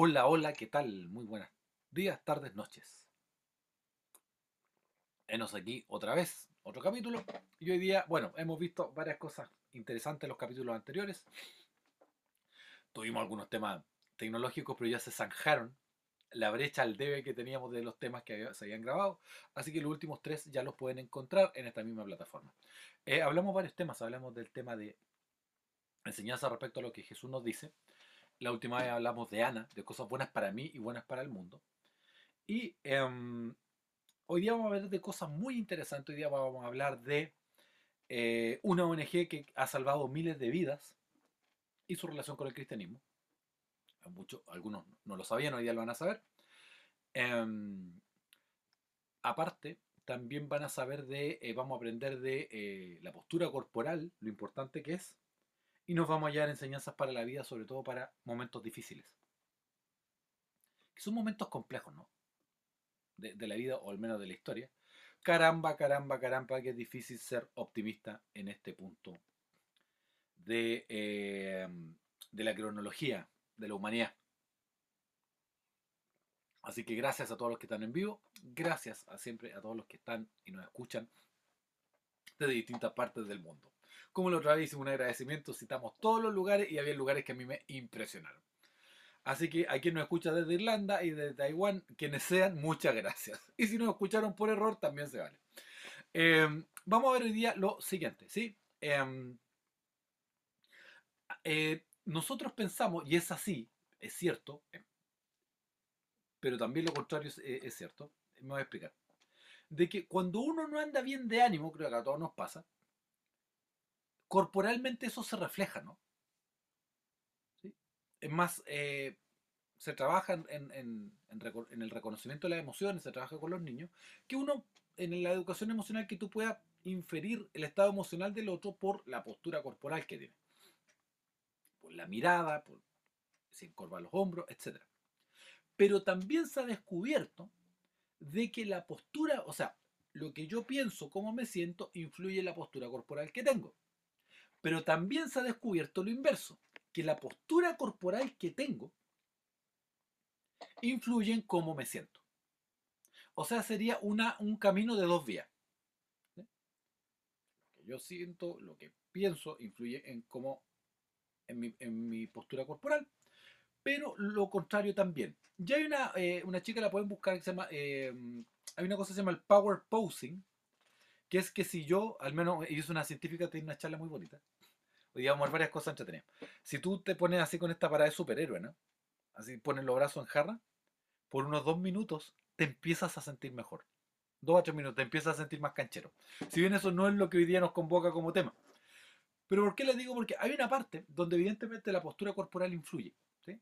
Hola, hola, ¿qué tal? Muy buenas días, tardes, noches. Enos aquí otra vez, otro capítulo. Y hoy día, bueno, hemos visto varias cosas interesantes en los capítulos anteriores. Tuvimos algunos temas tecnológicos, pero ya se zanjaron la brecha al debe que teníamos de los temas que se habían grabado. Así que los últimos tres ya los pueden encontrar en esta misma plataforma. Eh, hablamos varios temas, hablamos del tema de enseñanza respecto a lo que Jesús nos dice. La última vez hablamos de Ana, de cosas buenas para mí y buenas para el mundo. Y em, hoy día vamos a hablar de cosas muy interesantes. Hoy día vamos a hablar de eh, una ONG que ha salvado miles de vidas y su relación con el cristianismo. Muchos, algunos no lo sabían, hoy día lo van a saber. Em, aparte, también van a saber de, eh, vamos a aprender de eh, la postura corporal, lo importante que es, y nos vamos a llevar enseñanzas para la vida, sobre todo para momentos difíciles. Que son momentos complejos, ¿no? De, la vida, o al menos de la historia. Caramba, caramba, caramba, que es difícil ser optimista en este punto de, eh, de la cronología de la humanidad. Así que gracias a todos los que están en vivo, gracias a siempre a todos los que están y nos escuchan desde distintas partes del mundo. Como la otra vez hicimos un agradecimiento, citamos todos los lugares y había lugares que a mí me impresionaron. Así que a quien nos escucha desde Irlanda y desde Taiwán, quienes sean, muchas gracias. Y si nos escucharon por error, también se vale. Eh, vamos a ver hoy día lo siguiente, ¿sí? Eh, eh, nosotros pensamos, y es así, es cierto, eh, pero también lo contrario es, eh, es cierto, me voy a explicar, de que cuando uno no anda bien de ánimo, creo que a todos nos pasa, corporalmente eso se refleja, ¿no? Es más, eh, se trabaja en el reconocimiento de las emociones, se trabaja con los niños, que uno, en la educación emocional, que tú puedas inferir el estado emocional del otro por la postura corporal que tiene, por la mirada, por si encorva los hombros, etc. Pero también se ha descubierto de que la postura, o sea, lo que yo pienso, cómo me siento, influye en la postura corporal que tengo. Pero también se ha descubierto lo inverso, que la postura corporal que tengo influye en cómo me siento. O sea, sería una, un camino de dos vías. Lo que yo siento, lo que pienso, influye en cómo, en mi, en mi postura corporal, pero lo contrario también. Ya hay una, eh, una chica, la pueden buscar, que se llama, eh, hay una cosa que se llama el power posing, que es que si yo, al menos, es una científica, tiene una charla muy bonita. Hoy día varias cosas entretenidas. Si tú te pones así con esta parada de superhéroe, ¿no? Así pones los brazos en jarra, por unos dos minutos te empiezas a sentir mejor. Dos a tres minutos, te empiezas a sentir más canchero. Si bien eso no es lo que hoy día nos convoca como tema. Pero ¿por qué les digo? Porque hay una parte donde evidentemente la postura corporal influye. ¿sí?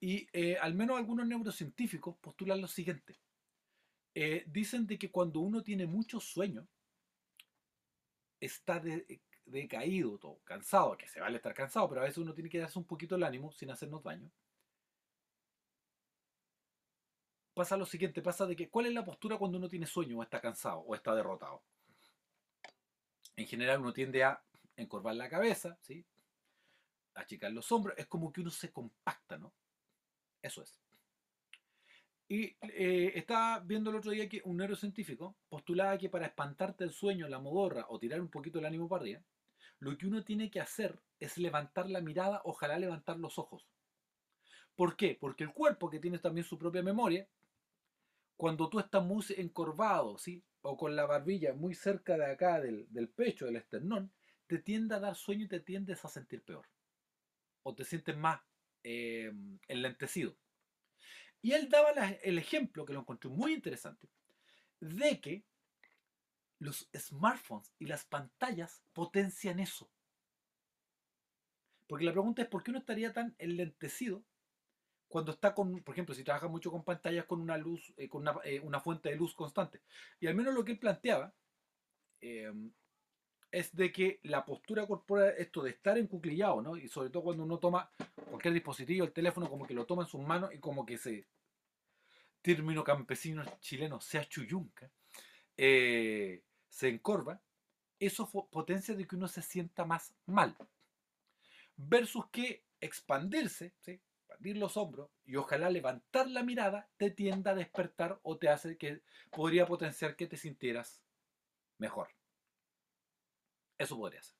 Y eh, al menos algunos neurocientíficos postulan lo siguiente. Eh, dicen de que cuando uno tiene mucho sueño, está de- decaído, todo, cansado, que se vale estar cansado, pero a veces uno tiene que darse un poquito el ánimo sin hacernos daño. Pasa lo siguiente, pasa de que ¿cuál es la postura cuando uno tiene sueño o está cansado o está derrotado? En general uno tiende a encorvar la cabeza, ¿sí? achicar los hombros, es como que uno se compacta, ¿no? Eso es. Y eh, estaba viendo el otro día que un neurocientífico postulaba que para espantarte el sueño, la modorra o tirar un poquito el ánimo para arriba, lo que uno tiene que hacer es levantar la mirada, ojalá levantar los ojos. ¿Por qué? Porque el cuerpo, que tiene también su propia memoria, cuando tú estás muy encorvado, ¿sí? O con la barbilla muy cerca de acá del, del pecho, del esternón, te tiende a dar sueño y te tiendes a sentir peor. O te sientes más eh, enlentecido. Y él daba el ejemplo, que lo encontré muy interesante, de que los smartphones y las pantallas potencian eso. Porque la pregunta es, ¿por qué uno estaría tan enlentecido cuando está con, por ejemplo, si trabaja mucho con pantallas con una luz, eh, con una, eh, una fuente de luz constante? Y al menos lo que él planteaba eh, es de que la postura corporal, esto de estar encuclillado, ¿no? Y sobre todo cuando uno toma cualquier dispositivo, el teléfono, como que lo toma en sus manos y como que se, término campesino chileno, se achuyunca, eh, se encorva, eso potencia de que uno se sienta más mal. Versus que expandirse, expandir los hombros y ojalá levantar la mirada te tienda a despertar o te hace que podría potenciar que te sintieras mejor. Eso podría ser.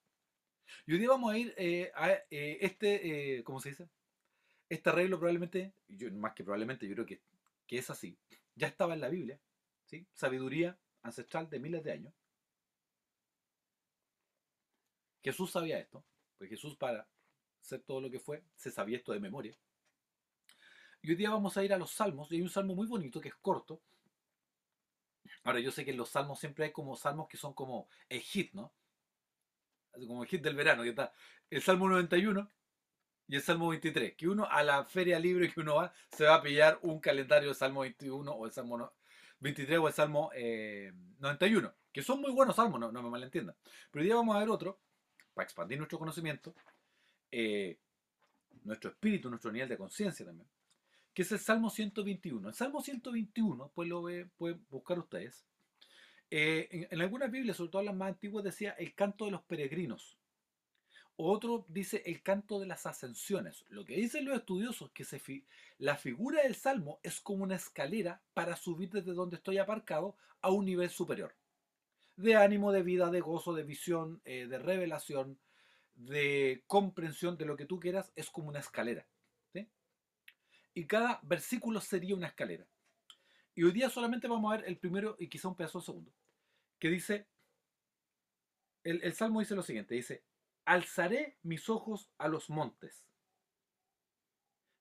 Y hoy día vamos a ir eh, a eh, este, eh, ¿cómo se dice? Este arreglo probablemente, yo, más que probablemente, yo creo que, es así. Ya estaba en la Biblia, ¿sí? Sabiduría ancestral de miles de años. Jesús sabía esto, pues Jesús para ser todo lo que fue, se sabía esto de memoria. Y hoy día vamos a ir a los salmos, y hay un salmo muy bonito que es corto. Ahora, yo sé que en los salmos siempre hay como salmos que son como el hit, ¿no? Como hit del verano, que está el salmo 91 y el salmo 23. Que uno a la feria libre que uno va, se va a pillar un calendario del salmo 21 o el salmo 23 o el salmo 91. Eh, que son muy buenos salmos, no, me malentiendan. Pero hoy día vamos a ver otro, para expandir nuestro conocimiento, eh, nuestro espíritu, nuestro nivel de conciencia también, que es el Salmo 121. El Salmo 121, pues lo pueden buscar ustedes. Eh, en, algunas Biblias, sobre todo las más antiguas, decía el canto de los peregrinos. Otro dice el canto de las ascensiones. Lo que dicen los estudiosos es que la figura del salmo es como una escalera para subir desde donde estoy aparcado a un nivel superior. De ánimo, de vida, de gozo, de visión, eh, de revelación, de comprensión de lo que tú quieras es como una escalera. Y cada versículo sería una escalera. Y hoy día solamente vamos a ver el primero y quizá un pedazo segundo. Que dice, el, Salmo dice lo siguiente, dice, alzaré mis ojos a los montes.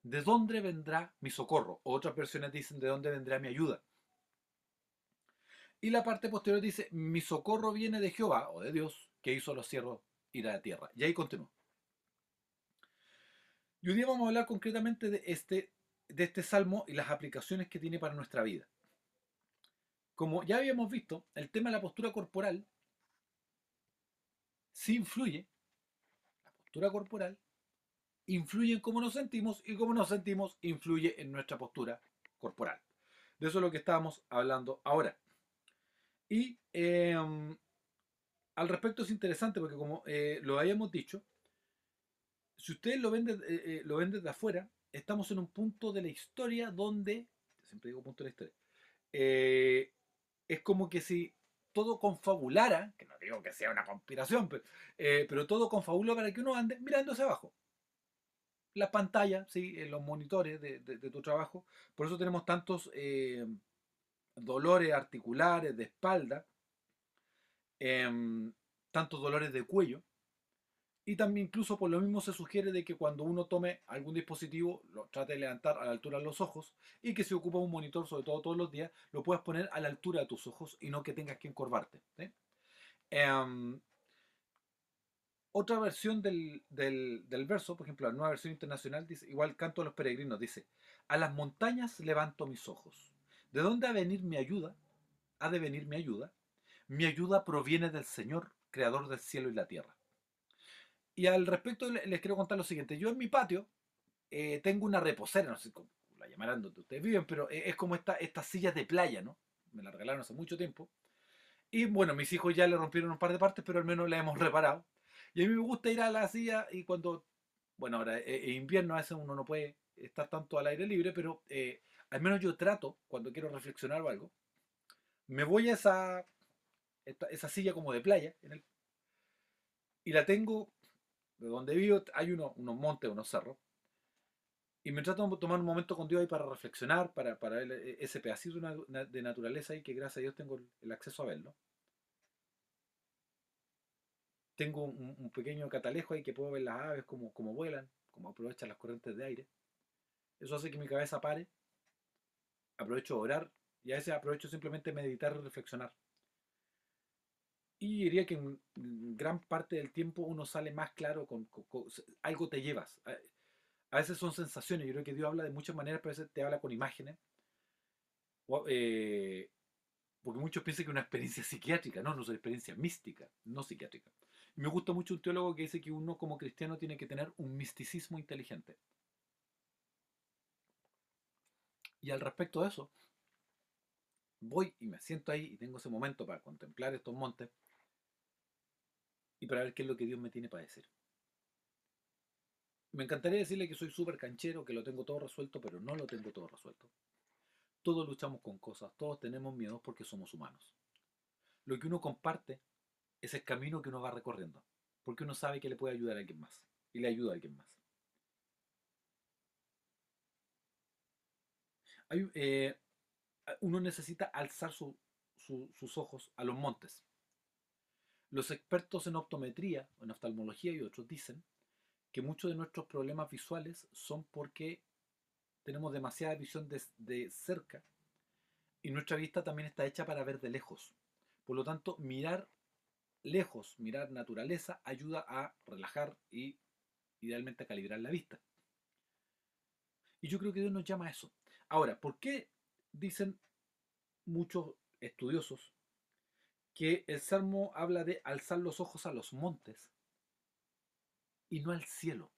¿De dónde vendrá mi socorro? otras versiones dicen, ¿de dónde vendrá mi ayuda? Y la parte posterior dice, mi socorro viene de Jehová o de Dios, que hizo los cielos a la tierra. Y ahí continúo. Y hoy día vamos a hablar concretamente de este, de este salmo y las aplicaciones que tiene para nuestra vida. Como ya habíamos visto, el tema de la postura corporal sí influye, la postura corporal influye en cómo nos sentimos y cómo nos sentimos influye en nuestra postura corporal. De eso es lo que estábamos hablando ahora. Y em, al respecto es interesante porque como eh, lo habíamos dicho, si ustedes lo ven, de, eh, eh, lo ven desde afuera, estamos en un punto de la historia donde, siempre digo punto de la historia, es como que si todo confabulara, que no digo que sea una conspiración, pero, pero todo confabula para que uno ande mirando hacia abajo. Las pantallas, ¿sí? los monitores de, de, tu trabajo, por eso tenemos tantos dolores articulares, de espalda, Em, tantos dolores de cuello. Y también incluso por lo mismo se sugiere de que cuando uno tome algún dispositivo, lo trate de levantar a la altura de los ojos y que si ocupa un monitor, sobre todo todos los días, lo puedas poner a la altura de tus ojos y no que tengas que encorvarte. Em, otra versión del, del, verso, por ejemplo, la nueva versión internacional, dice, igual canto a los peregrinos, dice, a las montañas levanto mis ojos. ¿De dónde ha de mi ayuda? Ha de venir mi ayuda mi ayuda proviene del Señor, creador del cielo y la tierra. Y al respecto les quiero contar lo siguiente. Yo en mi patio eh, tengo una reposera, no sé cómo la llamarán donde ustedes viven, pero e, es como esta, estas sillas de playa, ¿no? Me la regalaron hace mucho tiempo. Y bueno, mis hijos ya le rompieron un par de partes, pero al menos la hemos reparado. Y a mí me gusta ir a la silla y cuando, bueno, ahora es e invierno, a veces uno no puede estar tanto al aire libre, pero eh, al menos yo trato, cuando quiero reflexionar o algo, me voy a esa esa silla como de playa, y la tengo, de donde vivo hay unos montes, unos cerros, y me trato de tomar un momento con Dios ahí para reflexionar, para, para ver e, ese pedacito de naturaleza ahí que gracias a Dios tengo el acceso a verlo. Tengo un, pequeño catalejo ahí que puedo ver las aves como, como vuelan, como aprovechan las corrientes de aire. Eso hace que mi cabeza pare. Aprovecho a orar y a veces aprovecho simplemente meditar y reflexionar. Y diría que en gran parte del tiempo uno sale más claro con, algo te llevas. A, veces son sensaciones. Yo creo que Dios habla de muchas maneras, pero a veces te habla con imágenes. Eh, porque muchos piensan que es una experiencia psiquiátrica. No, no es una experiencia mística, no psiquiátrica. me gusta mucho un teólogo que dice que uno como cristiano tiene que tener un misticismo inteligente. Y al respecto de eso, voy y me siento ahí y tengo ese momento para contemplar estos montes y para ver qué es lo que Dios me tiene para decir. Me encantaría decirle que soy súper canchero, que lo tengo todo resuelto, pero no lo tengo todo resuelto. Todos luchamos con cosas, todos tenemos miedos porque somos humanos. Lo que uno comparte es el camino que uno va recorriendo, porque uno sabe que le puede ayudar a alguien más y le ayuda a alguien más. Eh, uno necesita alzar su- sus ojos a los montes. Los expertos en optometría, en oftalmología y otros dicen que muchos de nuestros problemas visuales son porque tenemos demasiada visión de, de cerca y nuestra vista también está hecha para ver de lejos. Por lo tanto, mirar lejos, mirar naturaleza, ayuda a relajar y idealmente a calibrar la vista. Y yo creo que Dios nos llama a eso. Ahora, ¿por qué dicen muchos estudiosos que el Salmo habla de alzar los ojos a los montes y no al cielo?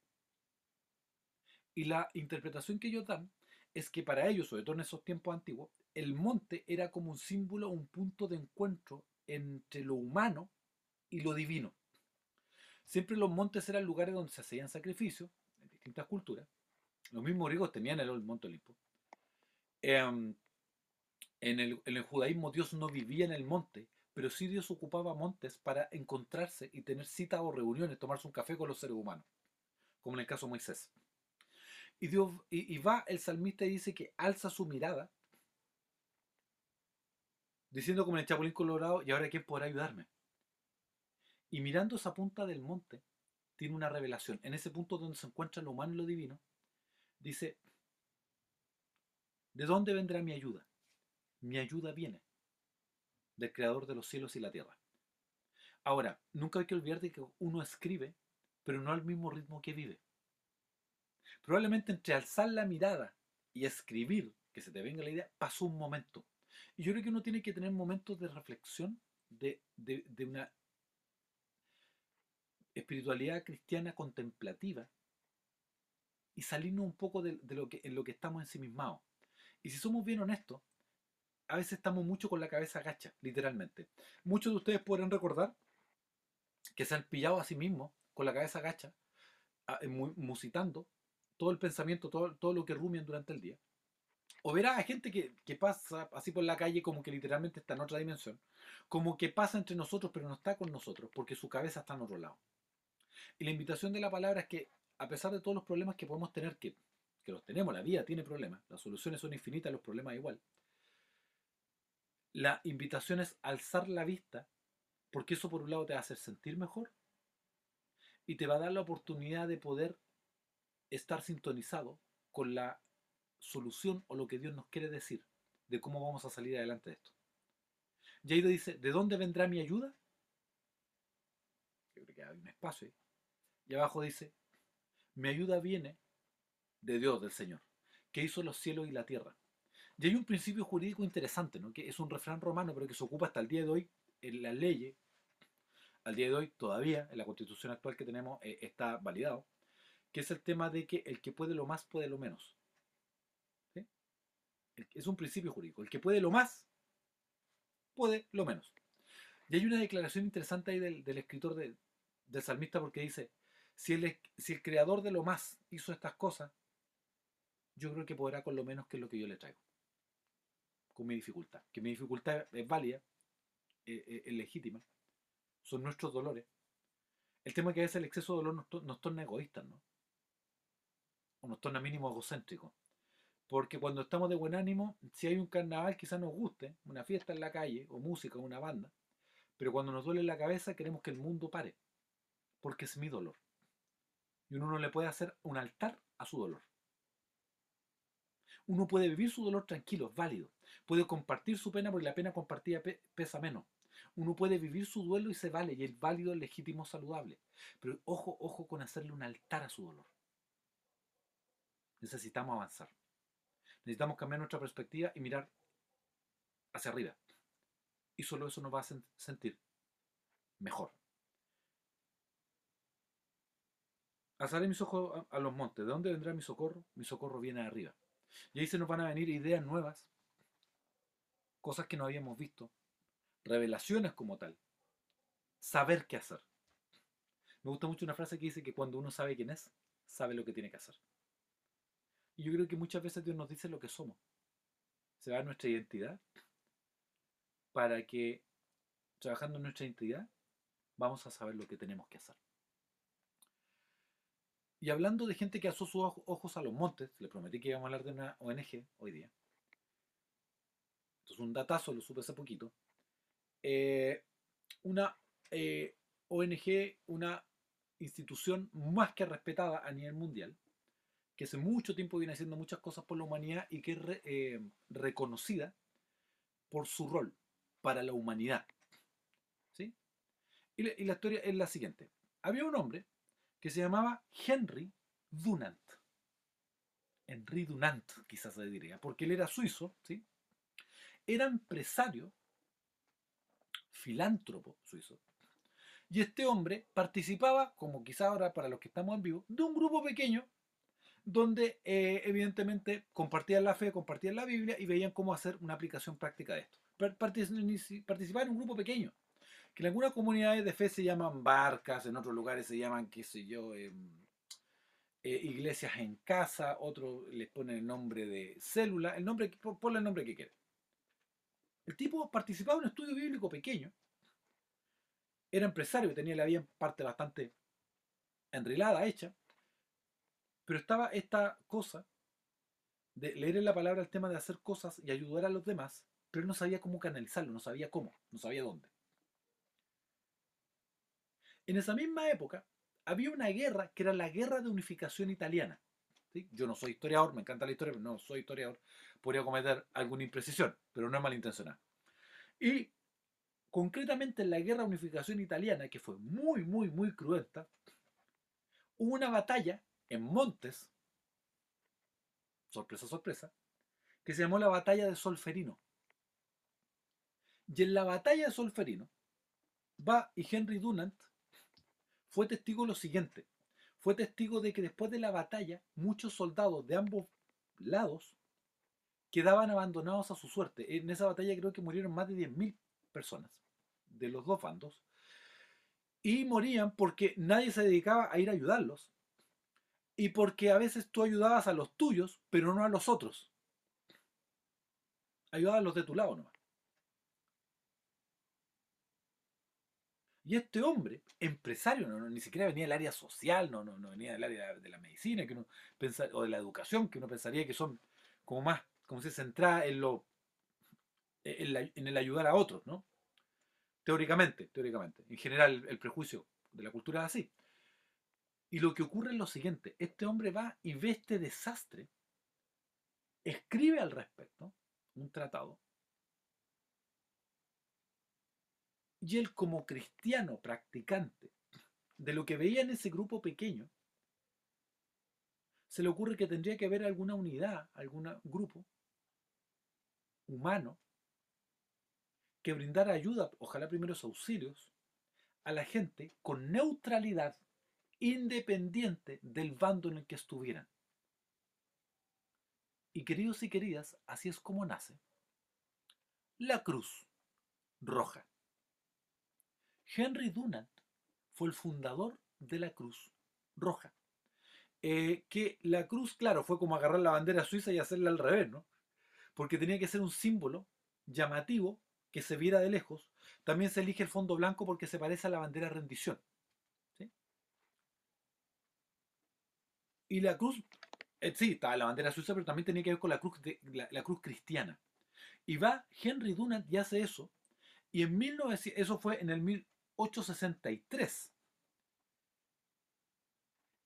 Y la interpretación que ellos dan es que para ellos, sobre todo en esos tiempos antiguos, el monte era como un símbolo, un punto de encuentro entre lo humano y lo divino. Siempre los montes eran lugares donde se hacían sacrificios en distintas culturas. Los mismos griegos tenían el monte Olimpo. Em, en, el, en el judaísmo Dios no vivía en el monte, pero Dios ocupaba montes para encontrarse y tener citas o reuniones, tomarse un café con los seres humanos, como en el caso de Moisés. Y, Dios, y, y va el salmista y dice que alza su mirada, diciendo como en el Chapulín Colorado, ¿y ahora quién podrá ayudarme? Y mirando esa punta del monte, tiene una revelación. En ese punto donde se encuentra lo humano y lo divino, dice, ¿de dónde vendrá mi ayuda? Mi ayuda viene del creador de los cielos y la tierra. Ahora, nunca hay que olvidar de que uno escribe, pero no al mismo ritmo que vive. Probablemente entre alzar la mirada y escribir, que se te venga la idea, pasó un momento. Y yo creo que uno tiene que tener momentos de reflexión, de, una espiritualidad cristiana contemplativa y salirnos un poco de, de lo que, en lo que estamos ensimismados. Y si somos bien honestos, a veces estamos mucho con la cabeza gacha, literalmente. Muchos de ustedes podrán recordar que se han pillado a sí mismos con la cabeza gacha, musitando todo el pensamiento, todo, todo lo que rumian durante el día. O verá a gente que, que, pasa así por la calle como que literalmente está en otra dimensión, como que pasa entre nosotros pero no está con nosotros porque su cabeza está en otro lado. Y la invitación de la palabra es que a pesar de todos los problemas que podemos tener, que, que los tenemos, la vida tiene problemas, las soluciones son infinitas, los problemas igual, la invitación es alzar la vista, porque eso por un lado te va a hacer sentir mejor y te va a dar la oportunidad de poder estar sintonizado con la solución o lo que Dios nos quiere decir de cómo vamos a salir adelante de esto. Jairo dice, ¿de dónde vendrá mi ayuda? Creo que hay un espacio ahí. Y abajo dice, mi ayuda viene de Dios, del Señor, que hizo los cielos y la tierra. Y hay un principio jurídico interesante, ¿no? que es un refrán romano, pero que se ocupa hasta el día de hoy en las leyes. Al día de hoy, todavía, en la constitución actual que tenemos, eh, está validado, que es el tema de que el que puede lo más puede lo menos. Es un principio jurídico. El que puede lo más puede lo menos. Y hay una declaración interesante ahí del, del escritor de, del salmista porque dice, si el, si el creador de lo más hizo estas cosas, yo creo que podrá con lo menos que es lo que yo le traigo. Con mi dificultad. Que mi dificultad es válida, es, es legítima, son nuestros dolores. El tema es que a veces el exceso de dolor nos, nos torna egoístas, ¿no? O nos torna mínimo egocéntricos. Porque cuando estamos de buen ánimo, si hay un carnaval quizás nos guste, una fiesta en la calle, o música, o una banda, pero cuando nos duele la cabeza queremos que el mundo pare, porque es mi dolor. Y uno no le puede hacer un altar a su dolor. Uno puede vivir su dolor tranquilo, válido. Puede compartir su pena porque la pena compartida pe pesa menos. Uno puede vivir su duelo y se vale, y el válido, legítimo, saludable. Pero ojo, ojo con hacerle un altar a su dolor. Necesitamos avanzar. Necesitamos cambiar nuestra perspectiva y mirar hacia arriba. Y solo eso nos va a sentir mejor. Alzaré mis ojos a, los montes. ¿De dónde vendrá mi socorro? Mi socorro viene de arriba. Y ahí se nos van a venir ideas nuevas, cosas que no habíamos visto, revelaciones como tal, saber qué hacer. Me gusta mucho una frase que dice que cuando uno sabe quién es, sabe lo que tiene que hacer. Y yo creo que muchas veces Dios nos dice lo que somos. Se va a nuestra identidad para que, trabajando en nuestra identidad, vamos a saber lo que tenemos que hacer. Y hablando de gente que alzó sus ojos a los montes, le prometí que íbamos a hablar de una ONG hoy día. Esto es un datazo, lo supe hace poquito. Eh, una eh, ONG, una institución más que respetada a nivel mundial, que hace mucho tiempo viene haciendo muchas cosas por la humanidad y que es eh, reconocida por su rol para la humanidad. ¿Sí? y la historia es la siguiente. Había un hombre que se llamaba Henry Dunant. Henry Dunant, quizás se diría, porque él era suizo, ¿sí? Era empresario, filántropo suizo. Y este hombre participaba, como quizás ahora para los que estamos en vivo, de un grupo pequeño donde eh, evidentemente compartían la fe, compartían la Biblia y veían cómo hacer una aplicación práctica de esto. Participar en un grupo pequeño que en algunas comunidades de fe se llaman barcas, en otros lugares se llaman, qué sé yo, em, eh, iglesias en casa, otros les ponen el nombre de célula, el nombre, ponle el nombre que quieras. El tipo participaba en un estudio bíblico pequeño, era empresario, tenía la vida en parte bastante enrilada, hecha, pero estaba esta cosa de leer en la palabra el tema de hacer cosas y ayudar a los demás, pero no sabía cómo canalizarlo, no sabía cómo, no sabía dónde. En esa misma época había una guerra que era la guerra de unificación italiana. Yo no soy historiador, me encanta la historia, pero no soy historiador. Podría cometer alguna imprecisión, pero no es malintencionada. Y concretamente en la guerra de unificación italiana, que fue muy, muy, muy cruenta, hubo una batalla en Montes, sorpresa, sorpresa, que se llamó la batalla de Solferino. Y en la batalla de Solferino va y Henry Dunant fue testigo de lo siguiente. Fue testigo de que después de la batalla, muchos soldados de ambos lados quedaban abandonados a su suerte. En esa batalla creo que murieron más de 10.000 personas de los dos bandos. Y morían porque nadie se dedicaba a ir a ayudarlos. Y porque a veces tú ayudabas a los tuyos, pero no a los otros. Ayudabas a los de tu lado nomás. Y este hombre, empresario, no, ni siquiera venía del área social, no, no, no venía del área de la medicina que uno o de la educación, que uno pensaría que son como más, como se centra en lo en, el ayudar a otros, ¿no? Teóricamente, teóricamente. En general, el prejuicio de la cultura es así. Y lo que ocurre es lo siguiente: este hombre va y ve este desastre, escribe al respecto un tratado, Y él como cristiano practicante de lo que veía en ese grupo pequeño, se le ocurre que tendría que haber alguna unidad, algún grupo humano que brindara ayuda, ojalá primeros auxilios, a la gente con neutralidad independiente del bando en el que estuvieran. Y queridos y queridas, así es como nace la Cruz Roja. Henry Dunant fue el fundador de la Cruz Roja. Eh, que la cruz, claro, fue como agarrar la bandera suiza y hacerla al revés, ¿no? Porque tenía que ser un símbolo llamativo que se viera de lejos. También se elige el fondo blanco porque se parece a la bandera rendición. Y la cruz, eh, sí, estaba la bandera suiza, pero también tenía que ver con la cruz, la, cruz cristiana. Y va Henry Dunant y hace eso. Y en 1900, eso fue en el 863.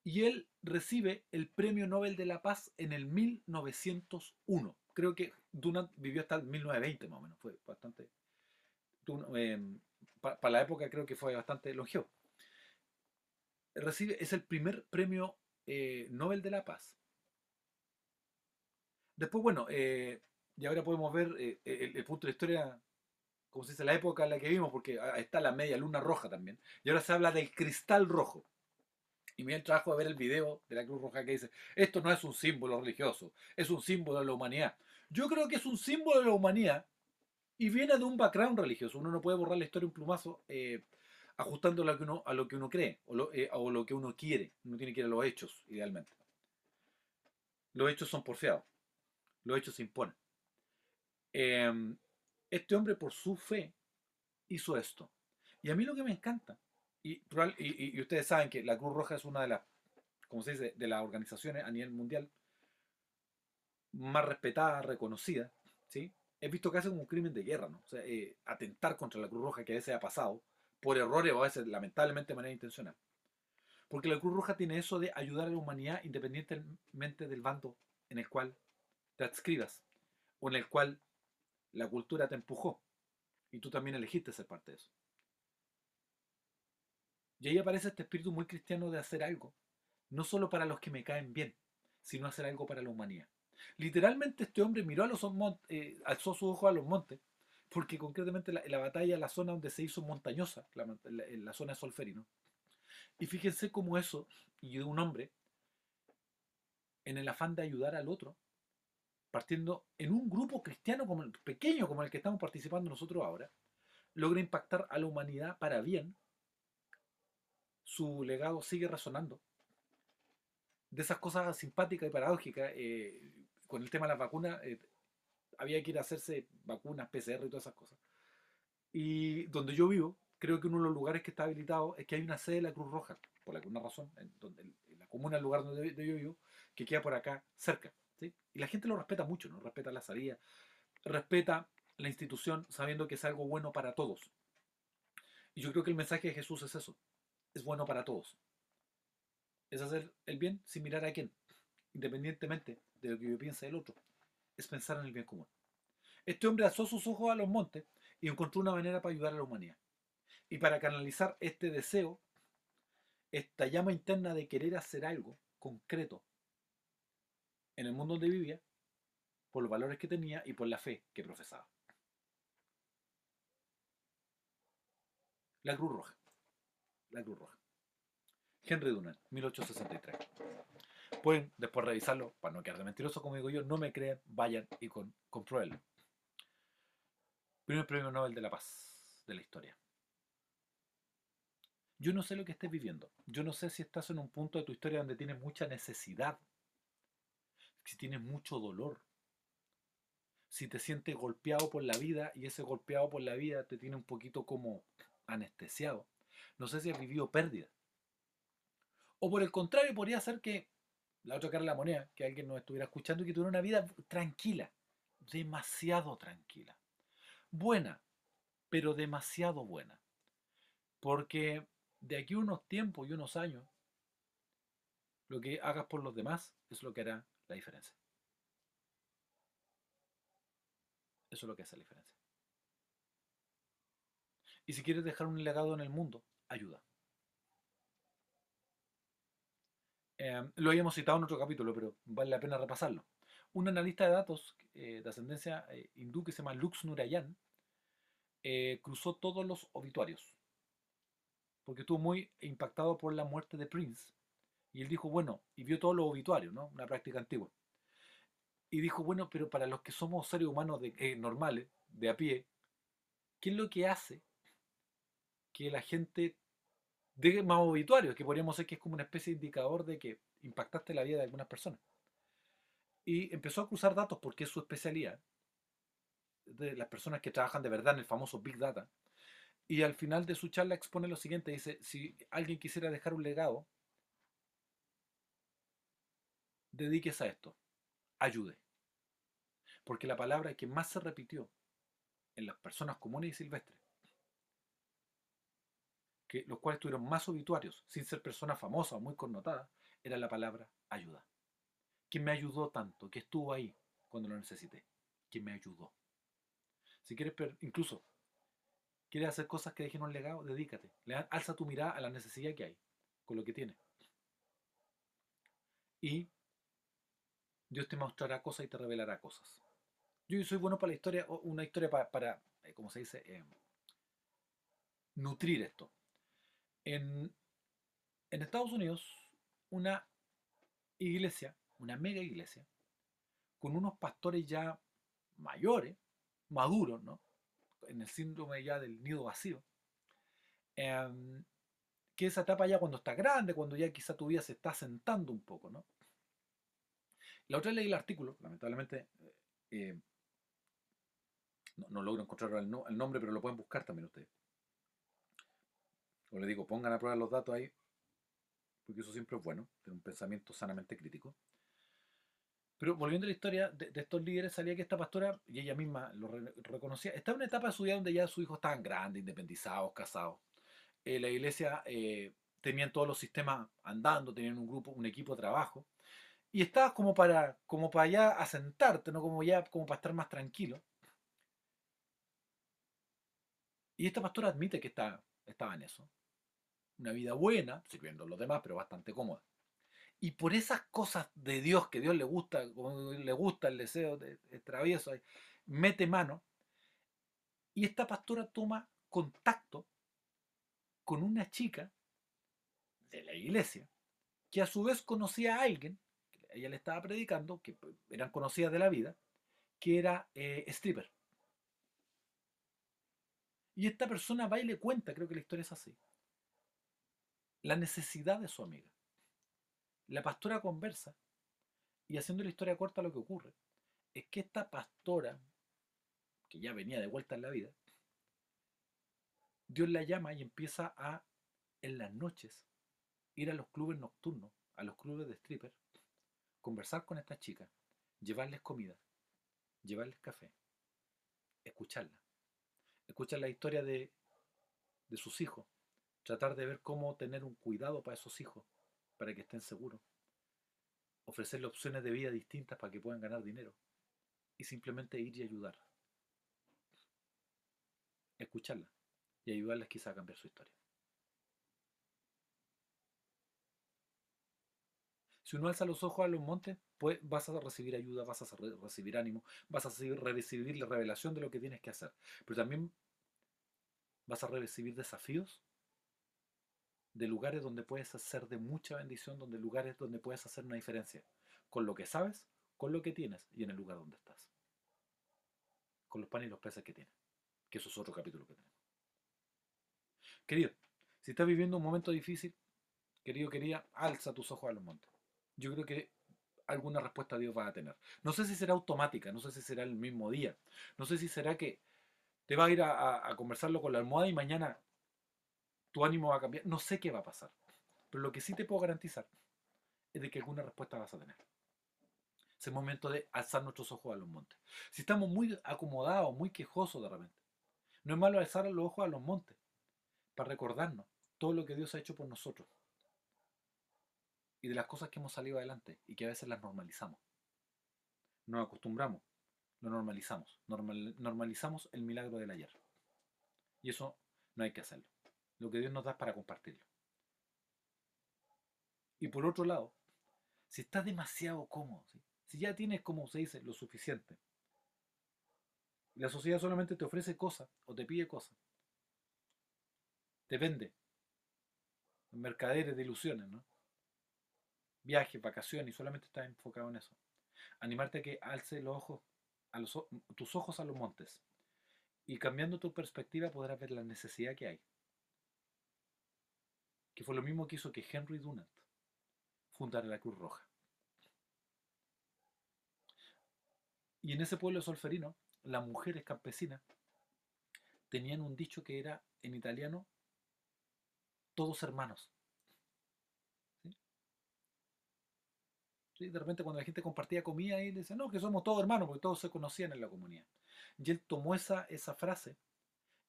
Y él recibe el Premio Nobel de la Paz en el 1901. Creo que Dunant vivió hasta el 1920 más o menos. Fue bastante... Em, para la época creo que fue bastante longevo. Recibe, es el primer premio eh, Nobel de la Paz. Después, bueno, eh, y ahora podemos ver eh, el, punto de historia como se dice, la época en la que vivimos, porque está la media luna roja también. Y ahora se habla del cristal rojo. Y me dio el trabajo de ver el video de la Cruz Roja que dice, esto no es un símbolo religioso, es un símbolo de la humanidad. Yo creo que es un símbolo de la humanidad y viene de un background religioso. Uno no puede borrar la historia un plumazo. Eh, a lo que uno, cree o lo, eh, o lo que uno quiere. Uno tiene que ir a los hechos, idealmente. Los hechos son porfiados. Los hechos se imponen. Em, este hombre, por su fe, hizo esto. Y a mí lo que me encanta, y, y, y ustedes saben que la Cruz Roja es una de las, como se dice, de las organizaciones a nivel mundial más respetada, reconocida, ¿sí? He visto casi como un crimen de guerra, ¿no? O eh, atentar contra la Cruz Roja que a veces ha pasado, por errores o a veces lamentablemente de manera intencional. Porque la Cruz Roja tiene eso de ayudar a la humanidad independientemente del bando en el cual te adscribas o en el cual la cultura te empujó y tú también elegiste ser parte de eso. Y ahí aparece este espíritu muy cristiano de hacer algo, no solo para los que me caen bien, sino hacer algo para la humanidad. Literalmente este hombre miró a los montes, eh, alzó su ojo a los montes, porque concretamente la, la batalla, la zona donde se hizo montañosa, la, zona de Solferino. Y fíjense cómo eso, y de un hombre, en el afán de ayudar al otro, partiendo en un grupo cristiano como pequeño como el que estamos participando nosotros ahora, logra impactar a la humanidad para bien. Su legado sigue resonando. De esas cosas simpáticas y paradójicas, eh, con el tema de las vacunas, eh, había que ir a hacerse vacunas, PCR y todas esas cosas. Y donde yo vivo, creo que uno de los lugares que está habilitado es que hay una sede de la Cruz Roja, por alguna razón, en, donde, en la comuna, el lugar donde yo vivo, que queda por acá cerca. Y la gente lo respeta mucho, ¿no? Respeta la salida, respeta la institución sabiendo que es algo bueno para todos. Y yo creo que el mensaje de Jesús es eso. Es bueno para todos. Es hacer el bien sin mirar a quién, independientemente de lo que yo piense del otro, es pensar en el bien común. Este hombre alzó sus ojos a los montes y encontró una manera para ayudar a la humanidad. Y para canalizar este deseo, esta llama interna de querer hacer algo concreto en el mundo donde vivía, por los valores que tenía y por la fe que profesaba. La Cruz Roja. La Cruz Roja. Henry Dunant, 1863. Pueden después revisarlo, para no quedar de mentiroso como digo yo, no me crean, vayan y con. Primer premio Nobel de la Paz de la historia. Yo no sé lo que estés viviendo. Yo no sé si estás en un punto de tu historia donde tienes mucha necesidad, si tienes mucho dolor, si te sientes golpeado por la vida y ese golpeado por la vida te tiene un poquito como anestesiado. No sé si has vivido pérdida. O por el contrario, podría ser que la otra cara de la moneda, que alguien nos estuviera escuchando y que tuviera una vida tranquila, demasiado tranquila. Buena, pero demasiado buena. Porque de aquí unos tiempos y unos años, lo que hagas por los demás es lo que hará la diferencia. Eso es lo que hace la diferencia. Y si quieres dejar un legado en el mundo, ayuda. Em, lo habíamos citado en otro capítulo, pero vale la pena repasarlo. Un analista de datos eh, de ascendencia eh, hindú que se llama Lux Nurayan eh, cruzó todos los obituarios porque estuvo muy impactado por la muerte de Prince. Y él dijo, bueno, y vio todos los obituarios, ¿no? Una práctica antigua. Y dijo, bueno, pero para los que somos seres humanos de, normales, de a pie, ¿qué es lo que hace que la gente de más obituarios, que podríamos decir que es como una especie de indicador de que impactaste la vida de algunas personas. Y empezó a cruzar datos porque es su especialidad, de las personas que trabajan de verdad en el famoso Big Data. Y al final de su charla expone lo siguiente, dice, si alguien quisiera dejar un legado, dedíquese a esto, ayude. Porque la palabra que más se repitió en las personas comunes y silvestres que los cuales tuvieron más obituarios, sin ser personas famosas o muy connotadas, era la palabra ayuda. ¿Quién me ayudó tanto? que estuvo ahí cuando lo necesité? ¿Quién me ayudó? Si quieres, incluso, quieres hacer cosas que dejen un legado, dedícate. Alza tu mirada a la necesidad que hay, con lo que tienes. Y Dios te mostrará cosas y te revelará cosas. Yo soy bueno para la historia, una historia para, eh, ¿cómo se dice? Eh, nutrir esto. En, Estados Unidos, una iglesia, una mega iglesia, con unos pastores ya mayores, maduros, ¿no? En el síndrome ya del nido vacío, Em, que esa etapa ya cuando está grande, cuando ya quizá tu vida se está sentando un poco, ¿no? La otra leí el artículo, lamentablemente eh, no, logro encontrar el, nombre, pero lo pueden buscar también ustedes. O le digo, pongan a prueba los datos ahí, porque eso siempre es bueno, tener un pensamiento sanamente crítico. Pero volviendo a la historia de, estos líderes, salía que esta pastora, y ella misma lo reconocía, estaba en una etapa de su vida donde ya sus hijos estaban grandes, independizados, casados. Eh, la iglesia eh, tenían todos los sistemas andando, tenían un grupo, un equipo de trabajo. Y estabas como para, como para ya asentarte, ¿no? Como ya, como para estar más tranquilo. Y esta pastora admite que está, estaba en eso. Una vida buena, sirviendo a los demás, pero bastante cómoda. Y por esas cosas de Dios que Dios le gusta, le gusta el deseo de, travieso, mete mano. Y esta pastora toma contacto con una chica de la iglesia que a su vez conocía a alguien, ella le estaba predicando, que eran conocidas de la vida, que era eh, stripper. Y esta persona va y le cuenta, creo que la historia es así, la necesidad de su amiga. La pastora conversa y haciendo la historia corta lo que ocurre es que esta pastora, que ya venía de vuelta en la vida, Dios la llama y empieza a, en las noches, ir a los clubes nocturnos, a los clubes de stripper, conversar con estas chicas, llevarles comida, llevarles café, escucharla escuchar la historia de, de sus hijos, tratar de ver cómo tener un cuidado para esos hijos, para que estén seguros, ofrecerle opciones de vida distintas para que puedan ganar dinero y simplemente ir y ayudar. Escucharla y ayudarles quizá a cambiar su historia. Si uno alza los ojos a los montes, pues vas a recibir ayuda, vas a recibir ánimo, vas a recibir la revelación de lo que tienes que hacer. Pero también vas a recibir desafíos de lugares donde puedes hacer de mucha bendición, donde lugares donde puedes hacer una diferencia, con lo que sabes, con lo que tienes y en el lugar donde estás. Con los panes y los peces que tienes, que eso es otro capítulo que tenemos. Querido, si estás viviendo un momento difícil, querido, quería, alza tus ojos a los montes yo creo que alguna respuesta Dios va a tener. No sé si será automática, no sé si será el mismo día, no sé si será que te va a ir a, conversarlo con la almohada y mañana tu ánimo va a cambiar. No sé qué va a pasar, pero lo que sí te puedo garantizar es de que alguna respuesta vas a tener. Es el momento de alzar nuestros ojos a los montes. Si estamos muy acomodados, muy quejosos de repente, no es malo alzar los ojos a los montes para recordarnos todo lo que Dios ha hecho por nosotros y de las cosas que hemos salido adelante y que a veces las normalizamos. Nos acostumbramos, lo normalizamos, normalizamos el milagro del ayer. Y eso no hay que hacerlo. Lo que Dios nos da es para compartirlo. Y por otro lado, si estás demasiado cómodo, si ya tienes, como se dice, lo suficiente, y la sociedad solamente te ofrece cosas o te pide cosas, te vende, mercaderes de ilusiones, ¿no? Viaje, vacaciones y solamente estás enfocado en eso. Animarte a que alce los ojos, a los, tus ojos a los montes y cambiando tu perspectiva podrás ver la necesidad que hay. Que fue lo mismo que hizo que Henry Dunant fundara la Cruz Roja. Y en ese pueblo solferino, las mujeres campesinas tenían un dicho que era en italiano todos hermanos. De repente cuando la gente compartía comida, y decía, no, que somos todos hermanos, porque todos se conocían en la comunidad. Y él tomó esa, esa frase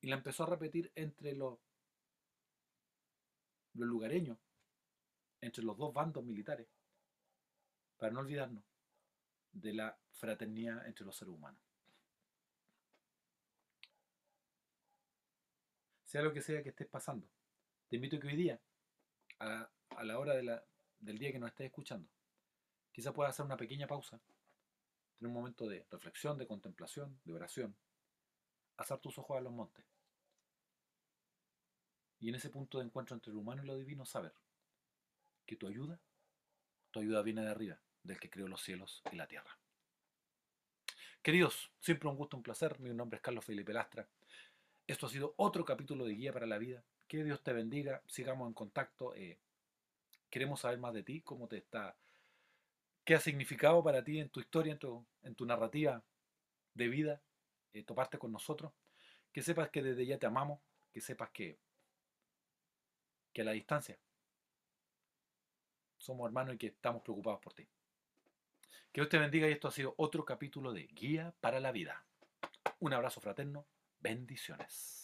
y la empezó a repetir entre los, los lugareños, entre los dos bandos militares, para no olvidarnos de la fraternidad entre los seres humanos. Sea lo que sea que estés pasando, te invito a que hoy día, a, a la hora del día que nos estés escuchando, Quizá puedas hacer una pequeña pausa, tener un momento de reflexión, de contemplación, de oración, alzar tus ojos a los montes. Y en ese punto de encuentro entre lo humano y lo divino, saber que tu ayuda, tu ayuda viene de arriba, del que creó los cielos y la tierra. Queridos, siempre un gusto, un placer. Mi nombre es Carlos Felipe Lastra. Esto ha sido otro capítulo de Guía para la Vida Que Dios te bendiga, sigamos en contacto. eh, queremos saber más de ti, cómo te está, qué ha significado para ti en tu historia, en tu, en tu narrativa de vida, eh, toparte con nosotros. Que sepas que desde ya te amamos, que sepas que, que a la distancia somos hermanos y que estamos preocupados por ti. Que Dios te bendiga y esto ha sido otro capítulo de Guía para la Vida. Un abrazo fraterno, bendiciones.